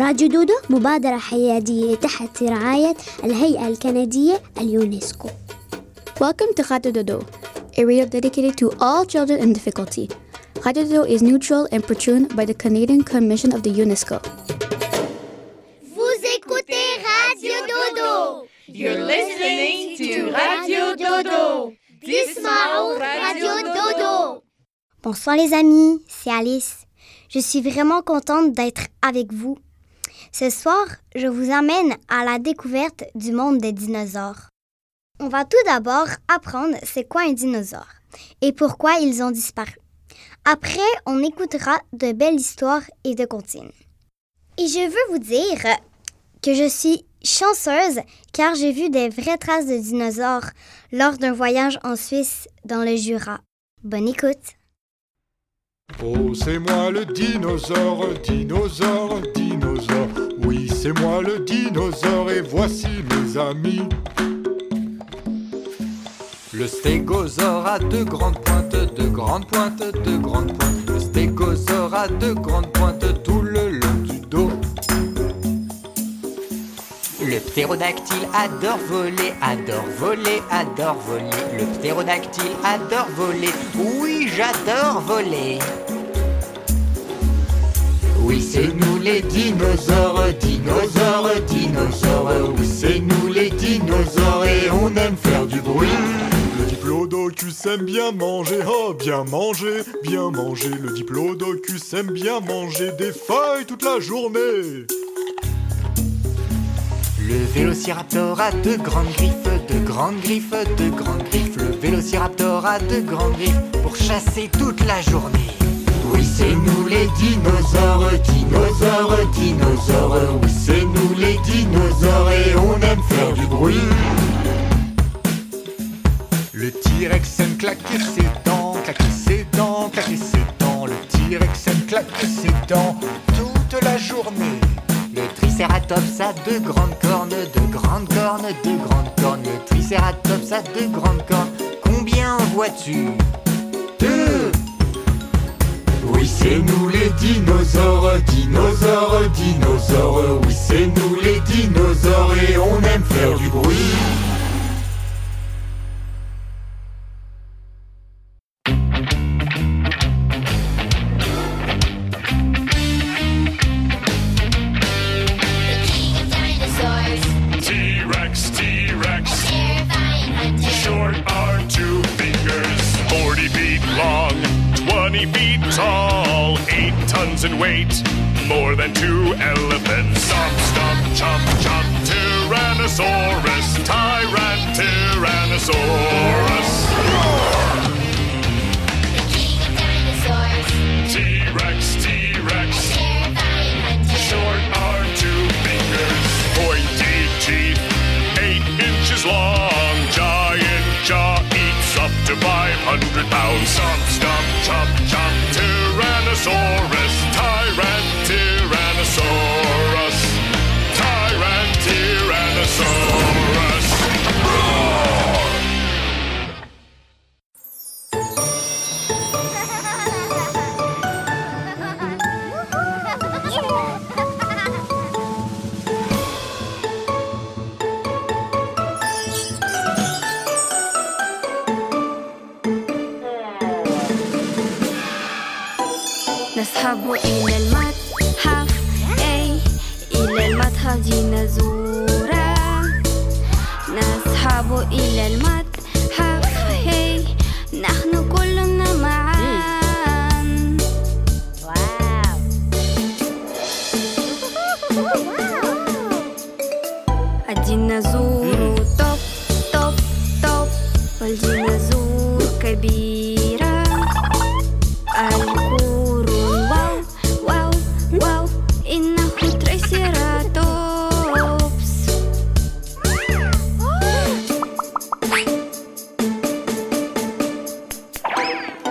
راديو دودو مبادرة حيادية تحت رعاية الهيئة الكندية اليونسكو Welcome to Radio Dodo, a radio dedicated to all children in difficulty. Radio Dodo is neutral and patroned by the Canadian Commission of the UNESCO. Vous écoutez Radio Dodo. You're listening to Radio Dodo. Dismao Radio Dodo. Bonsoir les amis, c'est Alice. Je suis vraiment contente d'être avec vous. ce soir, je vous amène à la découverte du monde des dinosaures. On va tout d'abord apprendre c'est quoi un dinosaure et pourquoi ils ont disparu. Après, on écoutera de belles histoires et de comptines. Et je veux vous dire que je suis chanceuse car j'ai vu des vraies traces de dinosaures lors d'un voyage en Suisse dans le Jura. Bonne écoute. Oh, c'est moi le dinosaure, dinosaure, dinosaure. C'est moi le dinosaure et voici mes amis. Le stégosaure a deux grandes pointes, deux grandes pointes, deux grandes pointes. Le stégosaure a deux grandes pointes tout le long du dos. Le ptérodactyle adore voler, adore voler, adore voler. Le ptérodactyle adore voler. Oui, j'adore voler. Oui, c'est nous les dinosaures, dinosaures, dinosaures. Oui, c'est nous les dinosaures et on aime faire du bruit. Le diplodocus aime bien manger, oh bien manger, bien manger. Le diplodocus aime bien manger des feuilles toute la journée. Le vélociraptor a deux grandes griffes, deux grandes griffes, deux grandes griffes. Le vélociraptor a deux grandes griffes pour chasser toute la journée. Oui, c'est nous les dinosaures, dinosaures, dinosaures. Oui, c'est nous les dinosaures et on aime faire du bruit. Le T-Rex aime claquer ses dents, claquer ses dents, claquer ses dents. Le T-Rex aime claquer ses dents toute la journée. Le Triceratops a deux grandes cornes, deux grandes cornes, deux grandes cornes. Le Triceratops a deux grandes cornes. Combien en vois-tu? Deux Oui, c'est nous les dinosaures, dinosaures, dinosaures. Oui, c'est nous les dinosaures et on aime faire du bruit. Short two fingers, 40 feet long, 20 feet tall, 8 tons in weight, more than two elephants. Stomp, stomp, chomp, chomp, Tyrannosaurus, Tyrant, Tyrannosaurus. T-Rex, T-Rex, short two fingers, pointy teeth, eight inches long, giant jaw eats up to 500 pounds chomp chop, Tyrannosaurus. babuin na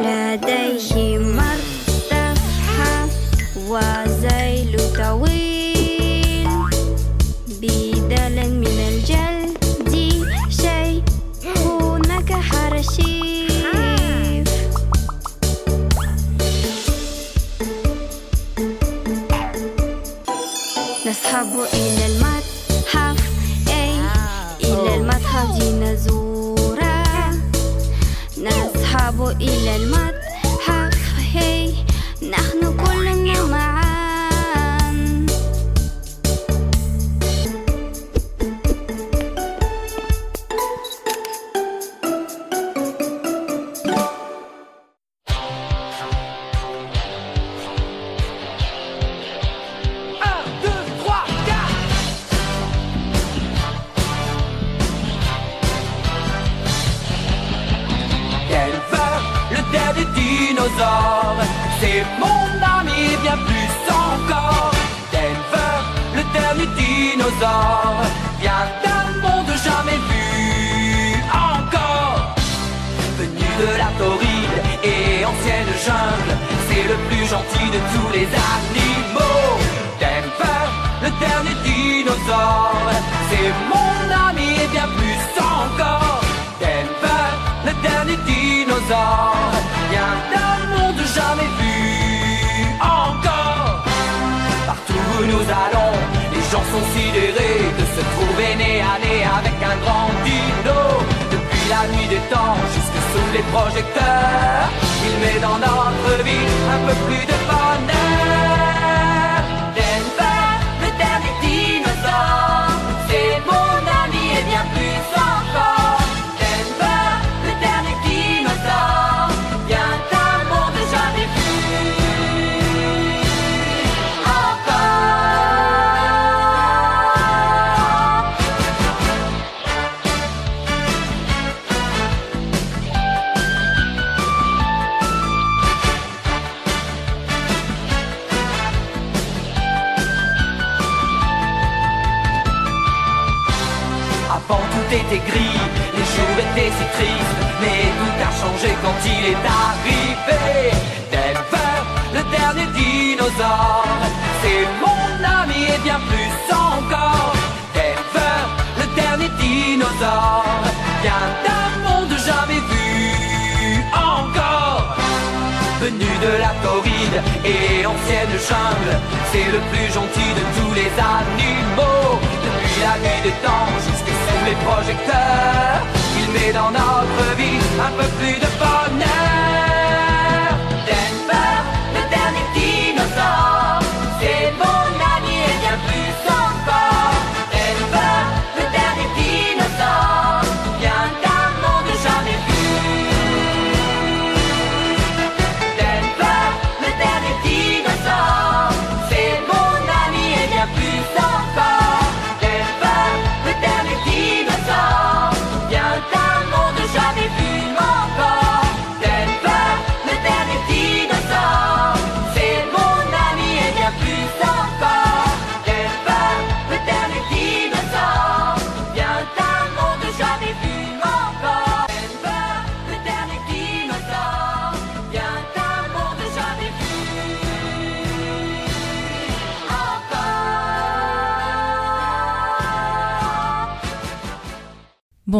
لديه مرتفع وزي إلى المتحف la nuit des temps jusque sous les projecteurs, il met dans notre vie un peu plus de bonheur. Mais tout a changé quand il est arrivé. Denver, le dernier dinosaure, c'est mon ami et bien plus encore. Denver, le dernier dinosaure, vient d'un monde jamais vu encore. Venu de la Floride et ancienne jungle, c'est le plus gentil de tous les animaux. Depuis la nuit des temps jusque sous les projecteurs, met dans notre vie un peu plus de bonheur.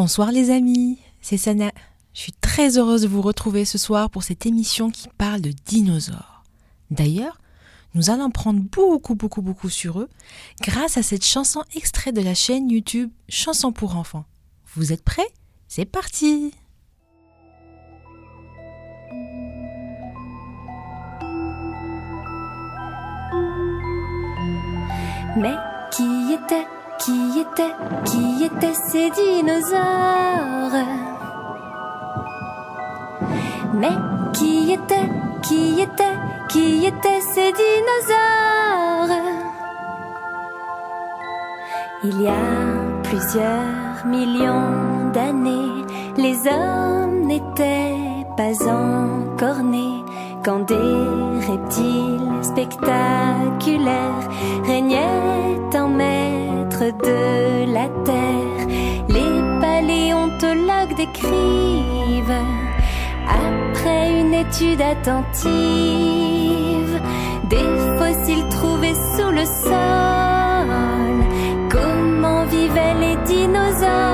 Bonsoir les amis, c'est Sana. Je suis très heureuse de vous retrouver ce soir pour cette émission qui parle de dinosaures. D'ailleurs, nous allons prendre beaucoup, beaucoup, beaucoup sur eux grâce à cette chanson extrait de la chaîne YouTube Chanson pour enfants. Vous êtes prêts? C'est parti Mais qui était, qui était, qui étaient ces dinosaures? Mais qui était, qui était, qui étaient ces dinosaures? Il y a plusieurs millions d'années, les hommes n'étaient pas encore nés quand des reptiles spectaculaires régnaient en de la terre. Les paléontologues décrivent, après une étude attentive, des fossiles trouvés sous le sol. Comment vivaient les dinosaures?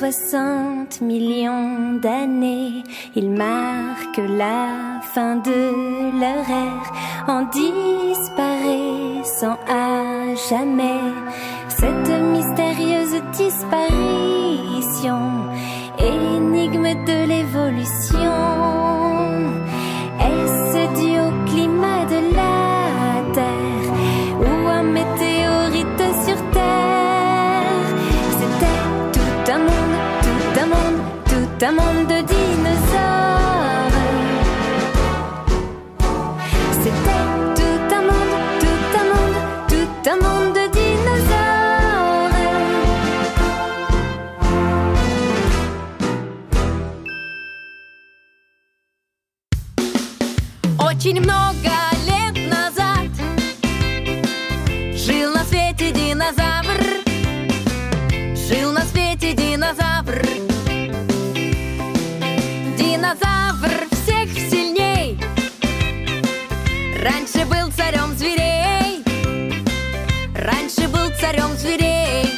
60 millions d'années, ils marquent la fin de leur ère, en disparaissant à jamais. Cette mystérieuse disparition, énigme de l'évolution Леший был царем зверей.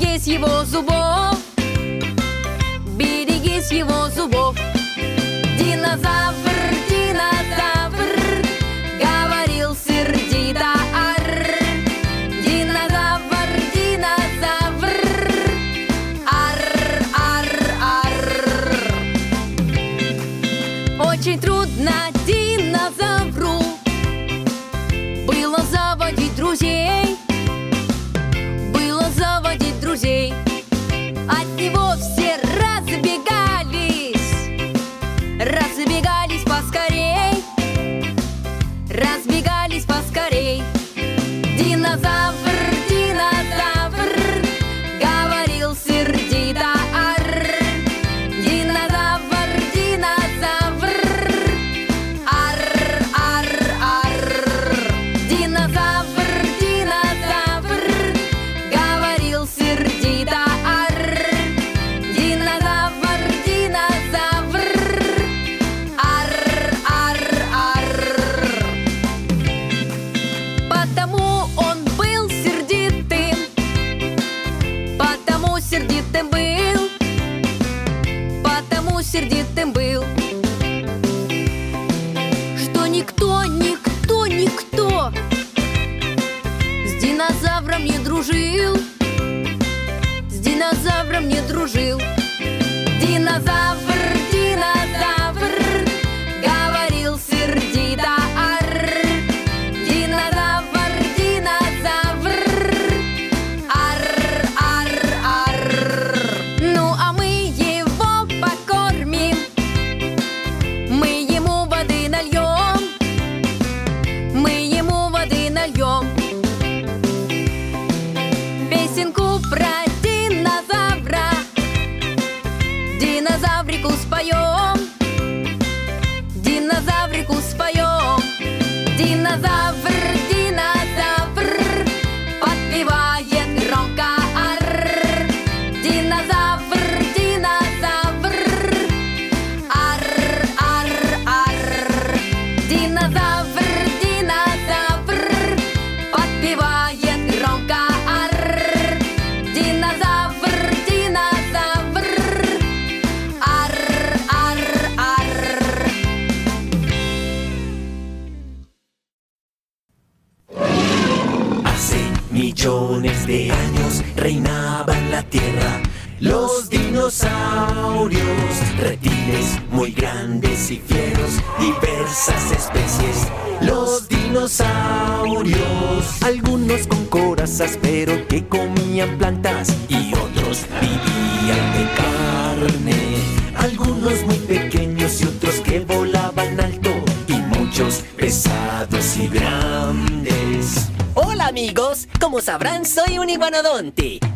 Берегись его зубов, берегись его зубов. Динозавр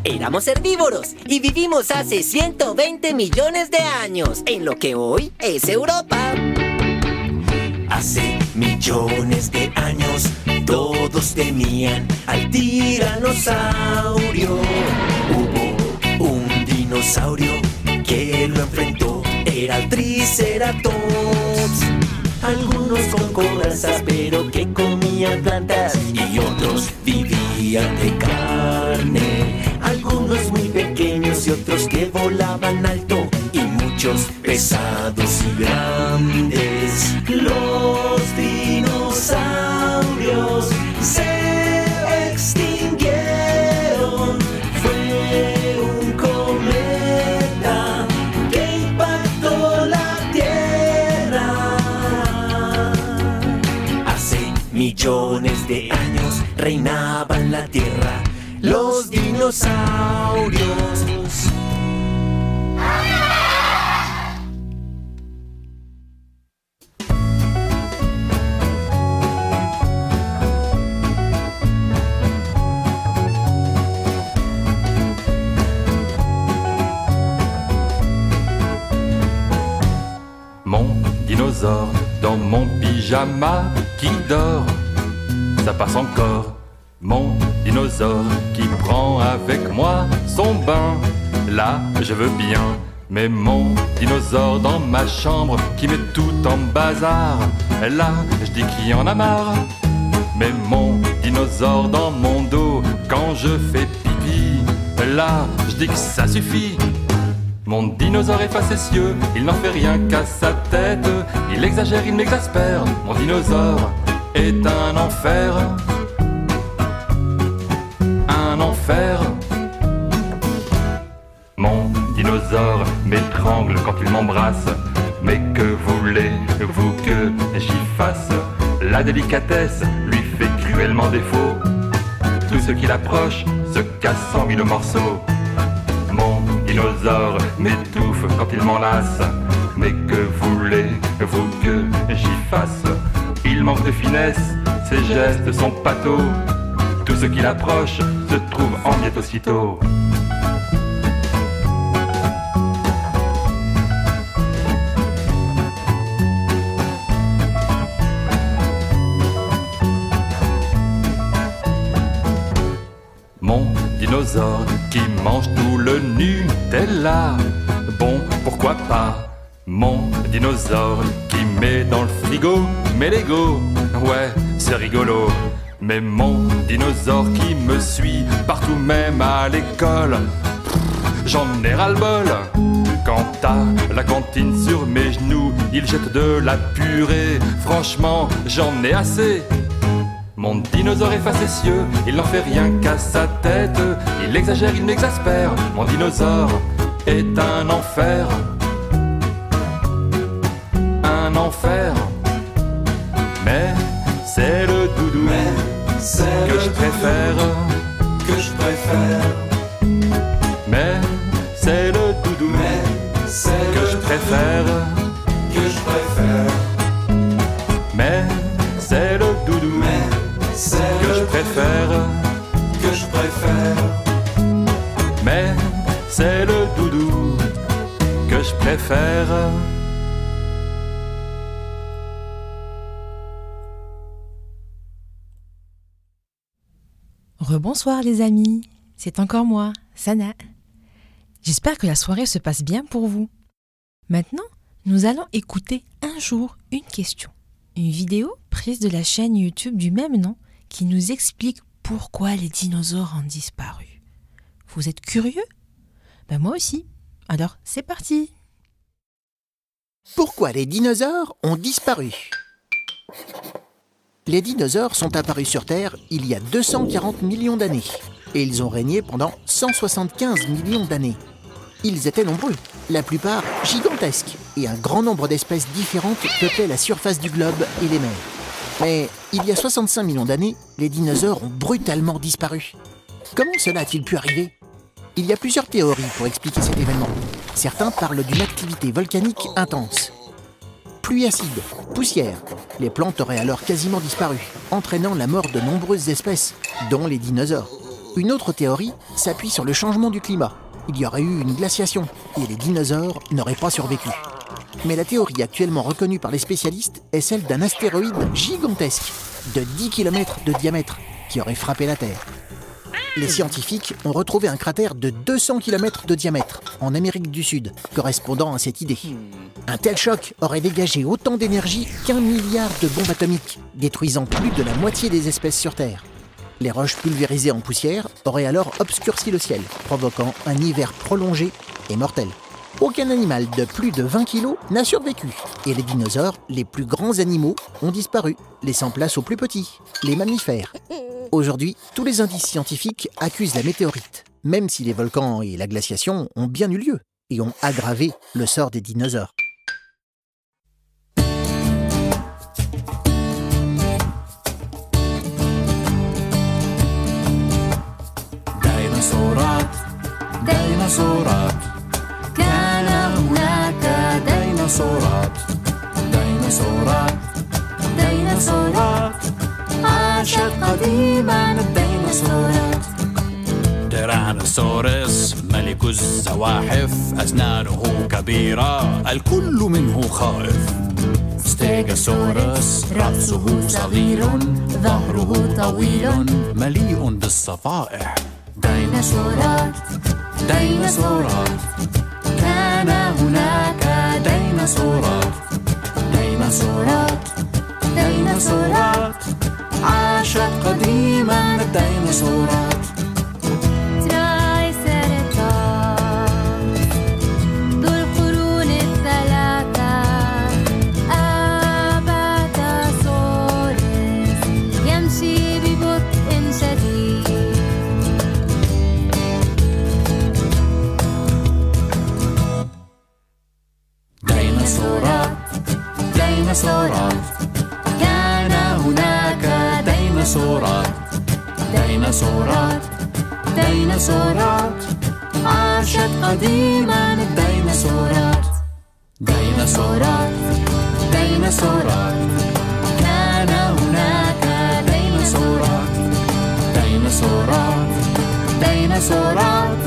Éramos herbívoros y vivimos hace 120 millones de años en lo que hoy es Europa. Hace millones de años todos temían al tiranosaurio. Hubo un dinosaurio que lo enfrentó, era el Triceratops. Algunos con corazas pero que comían plantas y otros vivían de carne. Volaban alto y muchos pesados y grandes. Pyjama qui dort, ça passe encore. Mon dinosaure qui prend avec moi son bain, là je veux bien. Mais mon dinosaure dans ma chambre qui met tout en bazar, là je dis qu'il en a marre. Mais mon dinosaure dans mon dos quand je fais pipi, là je dis que ça suffit. Mon dinosaure est facétieux, il n'en fait rien qu'à sa tête. Il exagère, il m'exaspère. Mon dinosaure est un enfer. Un enfer. Mon dinosaure m'étrangle quand il m'embrasse. Mais que voulez-vous que j'y fasse? La délicatesse lui fait cruellement défaut. Tout ce qui l'approche se casse en mille morceaux. Dinosaure m'étouffe quand il m'enlace. Mais que voulez-vous que j'y fasse? Il manque de finesse, ses gestes sont pâteaux. Tout ce qu'il approche se trouve en miettes aussitôt. Qui mange tout le Nutella. Bon, pourquoi pas Mon dinosaure qui met dans le frigo mes Lego. Ouais, c'est rigolo. Mais mon dinosaure qui me suit partout, même à l'école. J'en ai ras-le-bol. Quant à la cantine sur mes genoux, il jette de la purée. Franchement, j'en ai assez. Mon dinosaure est facétieux, il n'en fait rien qu'à sa tête. Il exagère, il m'exaspère. Mon dinosaure est un enfer. Un enfer. Mais c'est le doudou que je préfère. Que je préfère. Mais c'est le doudou que je préfère. Que je préfère. Mais c'est le doudou que je préfère. Que je préfère. Mais c'est le doudou que je préfère. Rebonsoir les amis, c'est encore moi, Sana. J'espère que la soirée se passe bien pour vous. Maintenant, nous allons écouter un jour une question, une vidéo prise de la chaîne YouTube du même nom qui nous explique pourquoi les dinosaures ont disparu. Vous êtes curieux? Ben moi aussi. Alors c'est parti Pourquoi les dinosaures ont disparu? Les dinosaures sont apparus sur Terre il y a 240 millions d'années. et ils ont régné pendant 175 millions d'années. Ils étaient nombreux, la plupart gigantesques, et un grand nombre d'espèces différentes peuplaient la surface du globe et les mers. Mais il y a 65 millions d'années, les dinosaures ont brutalement disparu. Comment cela a-t-il pu arriver? Il y a plusieurs théories pour expliquer cet événement. Certains parlent d'une activité volcanique intense. Pluie acide, poussière. Les plantes auraient alors quasiment disparu, entraînant la mort de nombreuses espèces, dont les dinosaures. Une autre théorie s'appuie sur le changement du climat. Il y aurait eu une glaciation et les dinosaures n'auraient pas survécu. Mais la théorie actuellement reconnue par les spécialistes est celle d'un astéroïde gigantesque de 10 km de diamètre qui aurait frappé la Terre. Les scientifiques ont retrouvé un cratère de 200 km de diamètre en Amérique du Sud, correspondant à cette idée. Un tel choc aurait dégagé autant d'énergie qu'un milliard de bombes atomiques, détruisant plus de la moitié des espèces sur Terre. Les roches pulvérisées en poussière auraient alors obscurci le ciel, provoquant un hiver prolongé et mortel aucun animal de plus de 20 kilos n'a survécu. Et les dinosaures, les plus grands animaux, ont disparu, laissant place aux plus petits, les mammifères. Aujourd'hui, tous les indices scientifiques accusent la météorite, même si les volcans et la glaciation ont bien eu lieu et ont aggravé le sort des dinosaures. ديناصورات ديناصورات ديناصورات عاشت قديما الديناصورات. تيرانوسورس ملك الزواحف أسنانه كبيرة الكل منه خائف. ستيجاسورس رأسه صغير ظهره طويل مليء بالصفائح. ديناصورات ديناصورات. كان هناك ديناصورات ديناصورات ديناصورات عاشت قديما الديناصورات ديناصورات ديناصورات. كان هناك ديناصورات ديناصورات ديناصورات. عاشت قديما الديناصورات. ديناصورات ديناصورات. كان هناك ديناصورات. ديناصورات ديناصورات.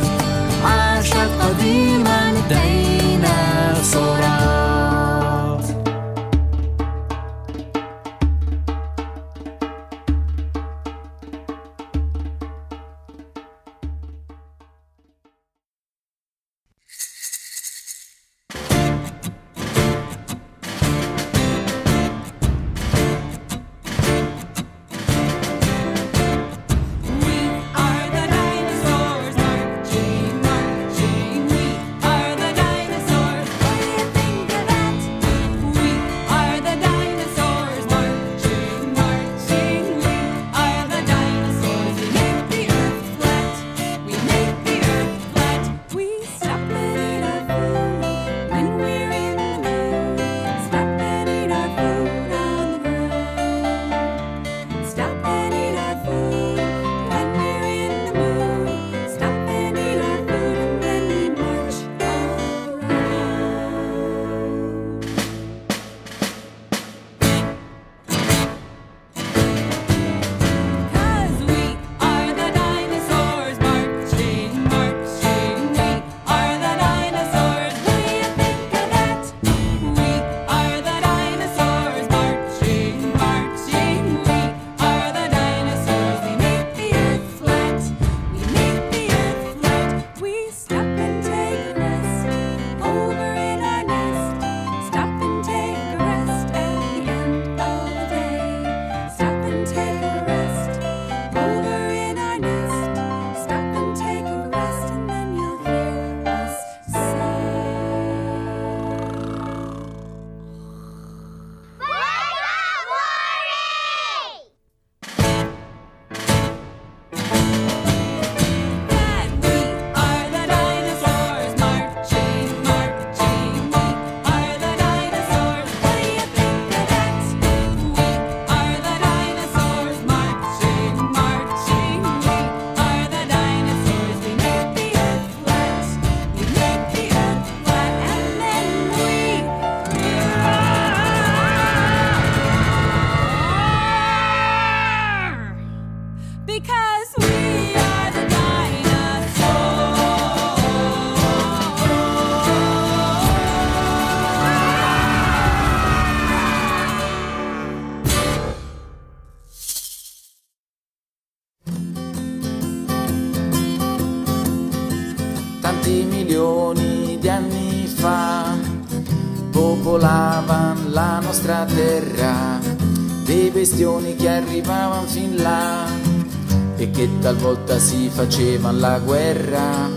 عاشت قديما الديناصورات. Dei bestioni che arrivavano fin là e che talvolta si facevano la guerra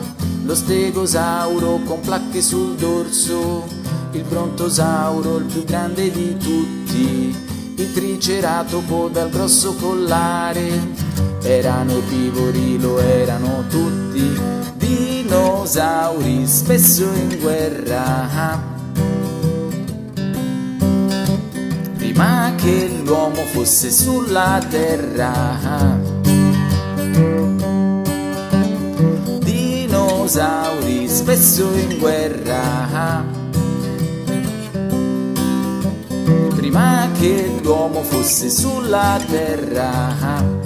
lo stegosauro con placche sul dorso il brontosauro il più grande di tutti il triceratopo dal grosso collare erano erbivori, lo erano tutti dinosauri, spesso in guerra. Prima che l'uomo fosse sulla terra. Dinosauri, spesso in guerra. Prima che l'uomo fosse sulla terra.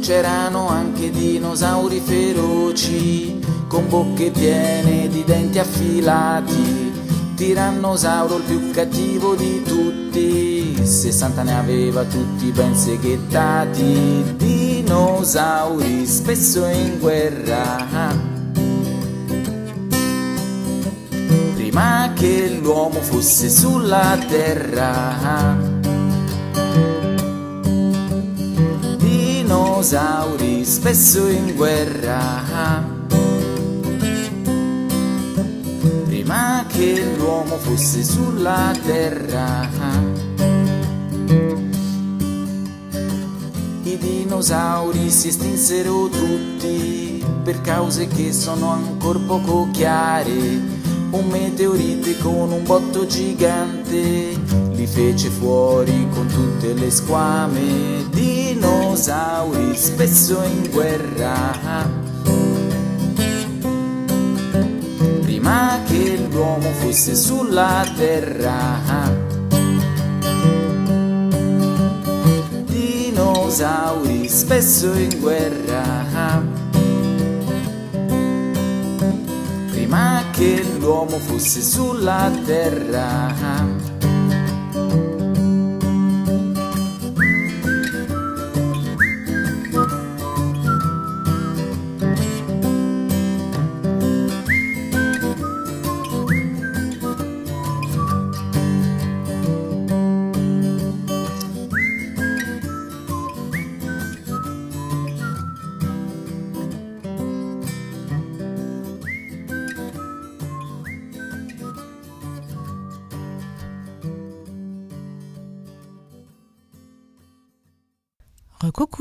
c'erano anche dinosauri feroci, con bocche piene di denti affilati. Tirannosauro il più cattivo di tutti, 60 ne aveva tutti ben seghettati. Dinosauri spesso in guerra. Prima che l'uomo fosse sulla terra. dinosauri spesso in guerra. Prima che l'uomo fosse sulla terra. I dinosauri si estinsero tutti per cause che sono ancora poco chiare. Un meteorite con un botto gigante li fece fuori con tutte le squame. Dinosauri spesso in guerra. Prima che l'uomo fosse sulla terra. Dinosauri spesso in guerra. Prima che l'uomo fosse sulla terra.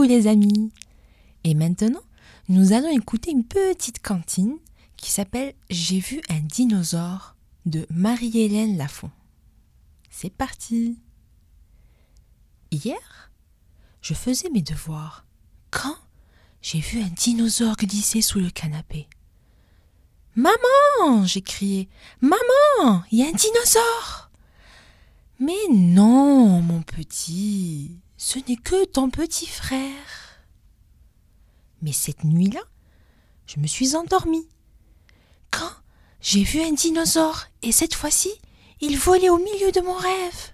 Les amis Et maintenant, nous allons écouter une petite cantine qui s'appelle J'ai vu un dinosaure de Marie-Hélène Lafont. C'est parti Hier, je faisais mes devoirs quand j'ai vu un dinosaure glisser sous le canapé. Maman j'ai crié. Maman Il y a un dinosaure Mais non, mon petit ce n'est que ton petit frère. Mais cette nuit-là, je me suis endormie. Quand j'ai vu un dinosaure, et cette fois-ci, il volait au milieu de mon rêve.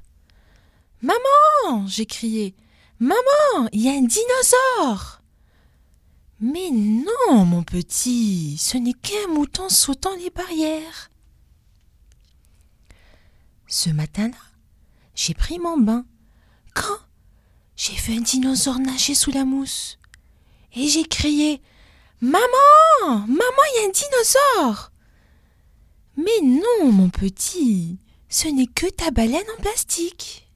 Maman j'ai crié. Maman, il y a un dinosaure Mais non, mon petit, ce n'est qu'un mouton sautant les barrières. Ce matin-là, j'ai pris mon bain. Quand j'ai vu un dinosaure nager sous la mousse. Et j'ai crié Maman Maman, il y a un dinosaure Mais non, mon petit, ce n'est que ta baleine en plastique.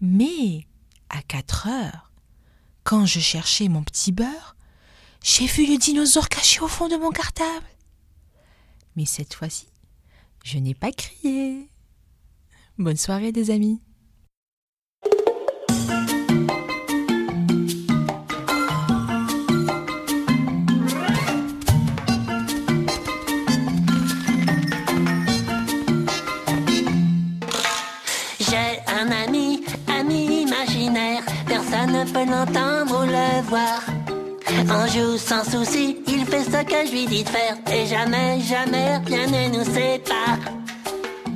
Mais, à quatre heures, quand je cherchais mon petit beurre, j'ai vu le dinosaure caché au fond de mon cartable. Mais cette fois-ci, je n'ai pas crié. Bonne soirée, des amis. Ne peut l'entendre ou le voir. Un joue sans souci, il fait ce que je lui dis de faire. Et jamais, jamais, rien ne nous sépare.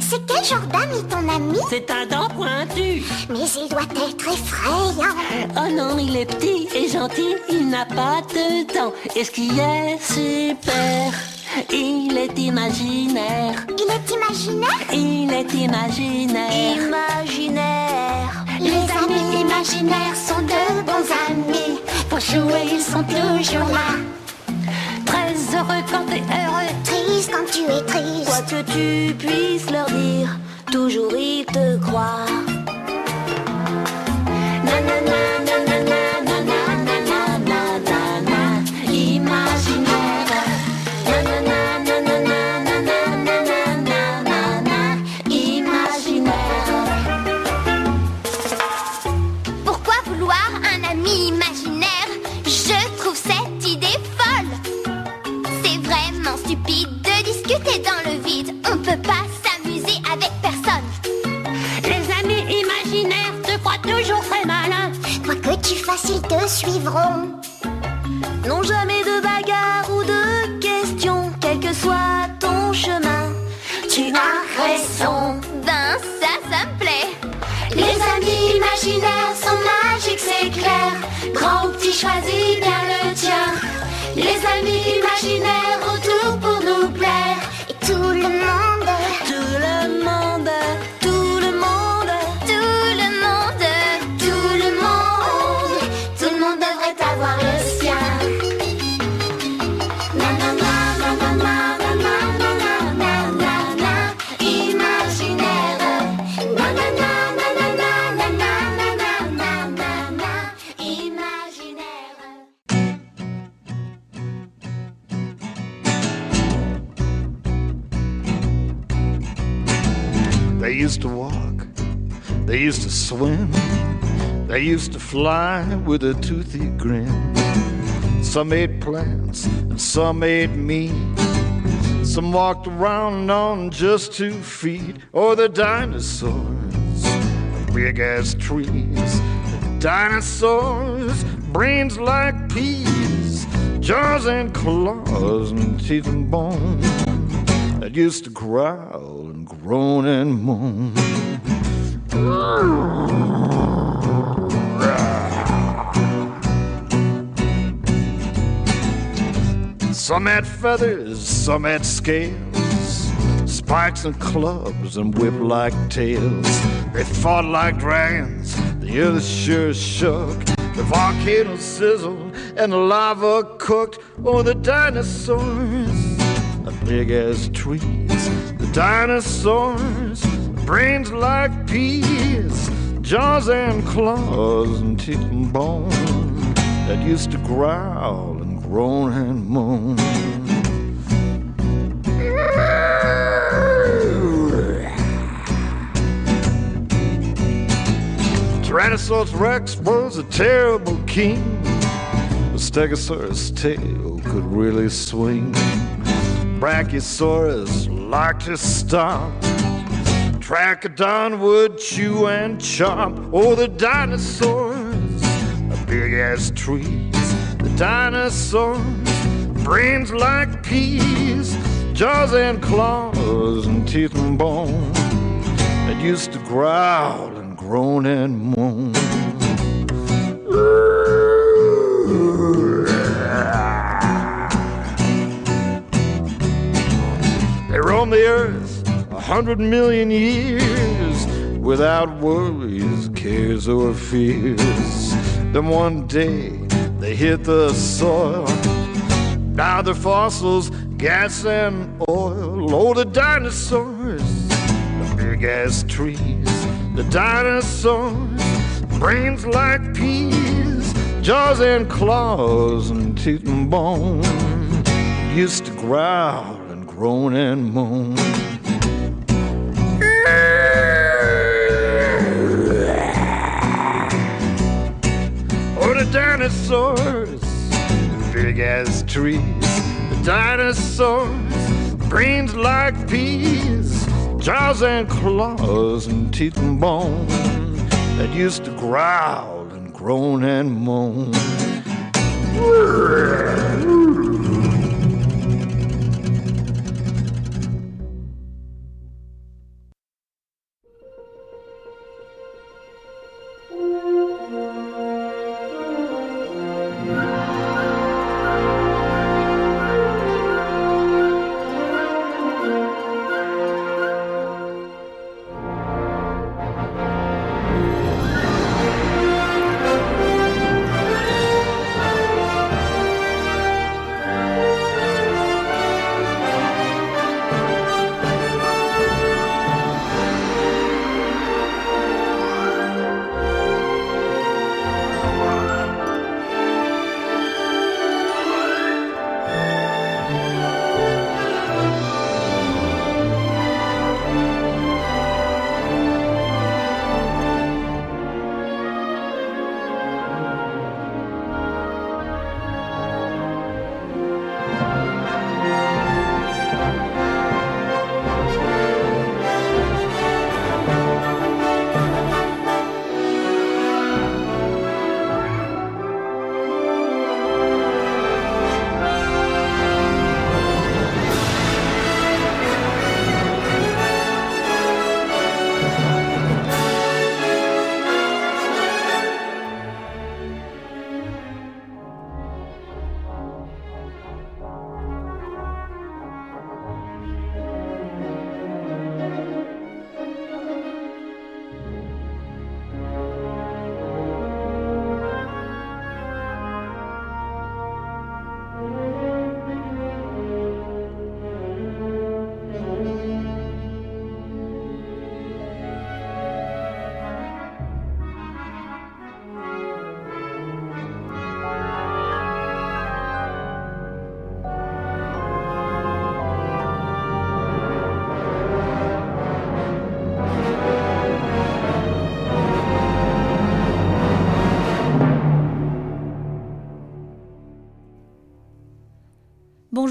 C'est quel genre d'âme est ton ami? C'est un dent pointu. Mais il doit être effrayant. Oh non, il est petit et gentil, il n'a pas de dents. Et ce qui est super, il est imaginaire. Il est imaginaire? Il est imaginaire. Imaginaire. Les amis imaginaires sont de bons amis. Pour jouer, ils sont toujours là. Très heureux quand t'es heureux. Triste quand tu es triste. Quoi que tu puisses leur dire, toujours ils te croient. Used to fly with a toothy grin. Some ate plants and some ate meat. Some walked around on just two feet. Or the dinosaurs, big as trees. Dinosaurs, brains like peas, jaws and claws and teeth and bones. that used to growl and groan and moan. Some had feathers, some had scales, spikes and clubs and whip-like tails. They fought like dragons, the earth sure shook. The volcano sizzled and the lava cooked. Oh, the dinosaurs, the big as trees. The dinosaurs, brains like peas, jaws and claws and teeth and bone that used to growl groan and moan. Tyrannosaurus Rex was a terrible king. The Stegosaurus tail could really swing. Brachiosaurus liked to stomp. Trachodon would chew and chomp. Oh, the dinosaurs, a big ass trees. Dinosaurs, brains like peas, jaws and claws and teeth and bone that used to growl and groan and moan. They roamed the earth a hundred million years without worries, cares, or fears. Then one day they hit the soil. Now they're fossils, gas and oil. Oh, the dinosaurs, the big ass trees. The dinosaurs, brains like peas, jaws and claws and teeth and bone. Used to growl and groan and moan. Dinosaurs, big as trees. The dinosaurs, brains like peas, jaws and claws and teeth and bone that used to growl and groan and moan.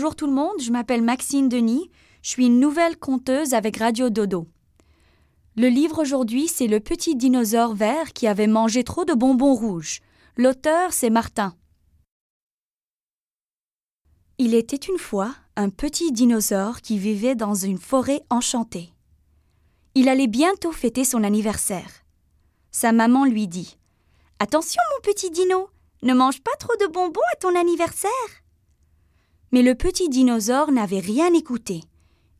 Bonjour tout le monde, je m'appelle Maxine Denis, je suis une nouvelle conteuse avec Radio Dodo. Le livre aujourd'hui, c'est Le petit dinosaure vert qui avait mangé trop de bonbons rouges. L'auteur, c'est Martin. Il était une fois un petit dinosaure qui vivait dans une forêt enchantée. Il allait bientôt fêter son anniversaire. Sa maman lui dit Attention, mon petit dino, ne mange pas trop de bonbons à ton anniversaire. Mais le petit dinosaure n'avait rien écouté,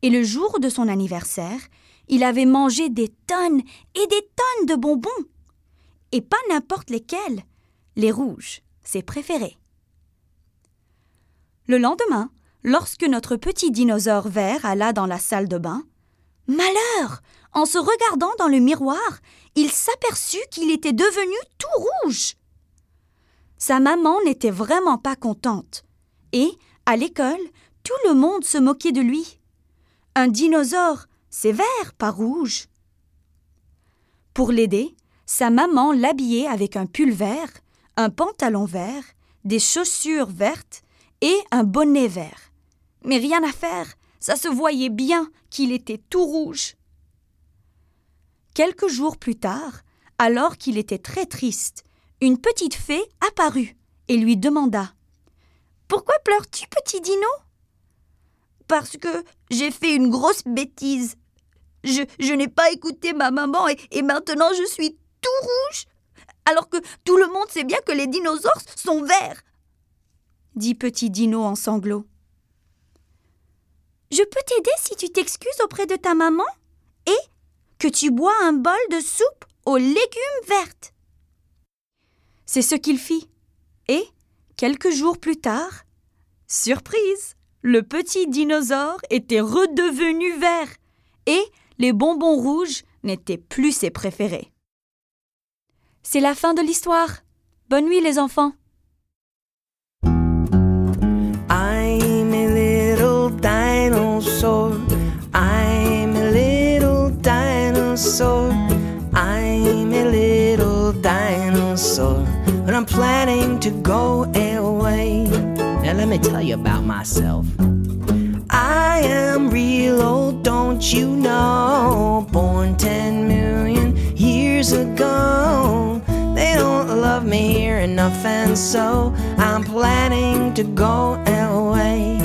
et le jour de son anniversaire, il avait mangé des tonnes et des tonnes de bonbons. Et pas n'importe lesquels, les rouges, ses préférés. Le lendemain, lorsque notre petit dinosaure vert alla dans la salle de bain, malheur En se regardant dans le miroir, il s'aperçut qu'il était devenu tout rouge. Sa maman n'était vraiment pas contente, et, à l'école, tout le monde se moquait de lui. Un dinosaure, c'est vert, pas rouge. Pour l'aider, sa maman l'habillait avec un pull vert, un pantalon vert, des chaussures vertes et un bonnet vert. Mais rien à faire, ça se voyait bien qu'il était tout rouge. Quelques jours plus tard, alors qu'il était très triste, une petite fée apparut et lui demanda Pourquoi pleures-tu, petit dino? Parce que j'ai fait une grosse bêtise. Je, n'ai pas écouté ma maman et, et maintenant je suis tout rouge, alors que tout le monde sait bien que les dinosaures sont verts dit Petit Dino en sanglots. Je peux t'aider si tu t'excuses auprès de ta maman et que tu bois un bol de soupe aux légumes vertes. C'est ce qu'il fit. Et, quelques jours plus tard, surprise, le petit dinosaure était redevenu vert et les bonbons rouges n'étaient plus ses préférés. C'est la fin de l'histoire. Bonne nuit les enfants. I'm a little dinosaur. I'm a little dinosaur. I'm a little dinosaur. But I'm planning to go. Now let me tell you about myself. I am real old, don't you know? Born 10 million years ago. They don't love me here enough, and so I'm planning to go away.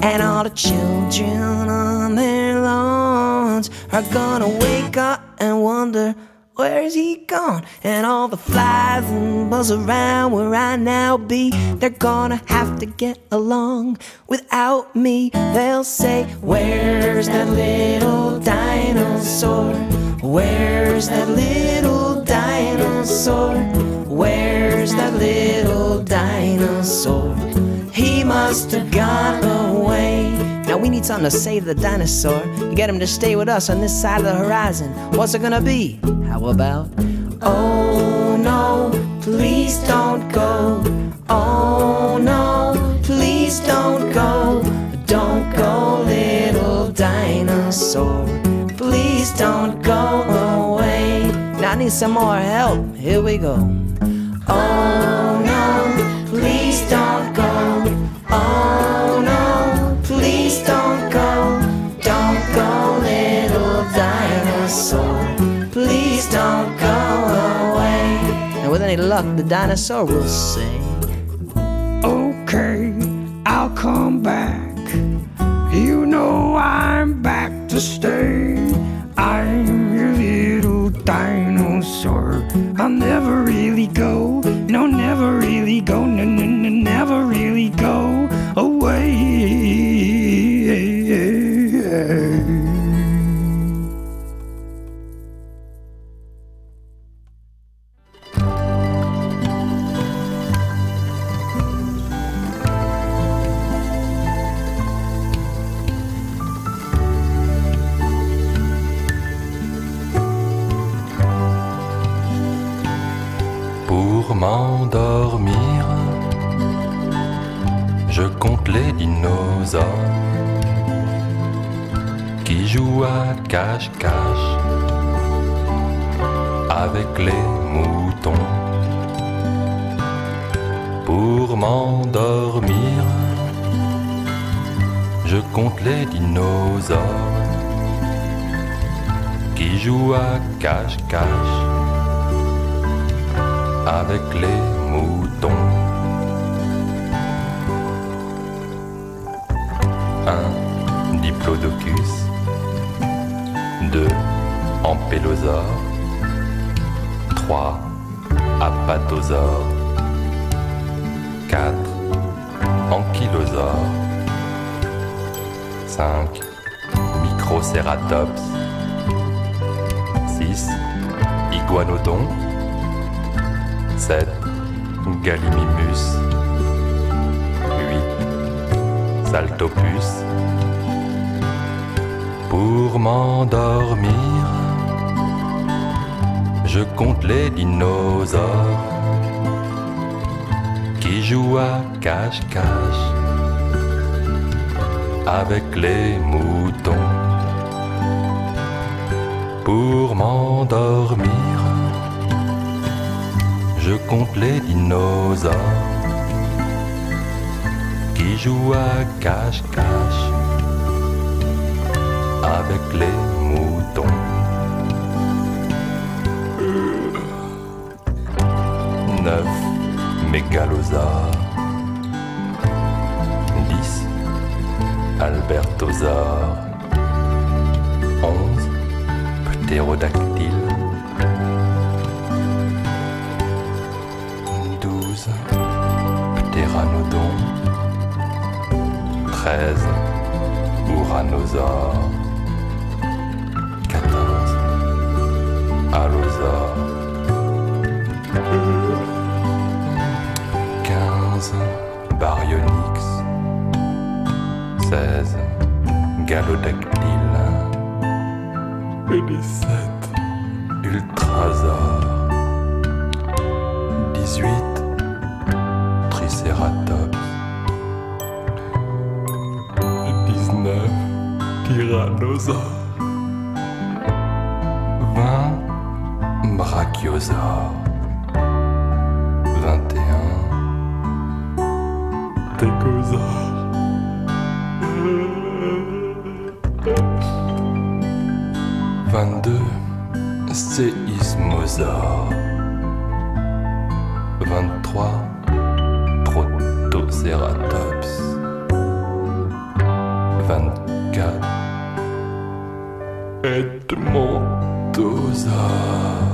And all the children on their lawns are gonna wake up and wonder. Where's he gone? And all the flies and buzz around where I now be. They're gonna have to get along without me. They'll say, Where's that little dinosaur? Where's that little dinosaur? Where's that little dinosaur? He must have gone away. Now we need something to save the dinosaur. to get him to stay with us on this side of the horizon. What's it gonna be? How about? Oh no, please don't go. Oh no, please don't go. Don't go, little dinosaur. Please don't go away. Now I need some more help. Here we go. Oh luck, the dinosaur will say, Okay, I'll come back. You know I'm back to stay. I'm your little dinosaur. I'll never cache-cache avec les moutons. Un diplodocus, deux ampélosaures, trois apatosaures, quatre ankylosaures, cinq microcératops, six iguanodons, 7. Gallimimus 8. Saltopus Pour m'endormir, je compte les dinosaures qui jouent à cache-cache avec les moutons. Pour m'endormir, je compte les dinosaures qui jouent à cache-cache avec les moutons. Neuf mégalosaures. Dix albertosaures. ptérodactyle. 12. Pteranodon. 13. Uranosaure. 14. Allosaure. 15. Baryonyx. 16. Galodactyle. 27 Ultrazar 18 Triceratops. 19 Tyrannosaure. 20 Brachiosaure. Séismosaures 23 Protocératops 24 Edmontosaures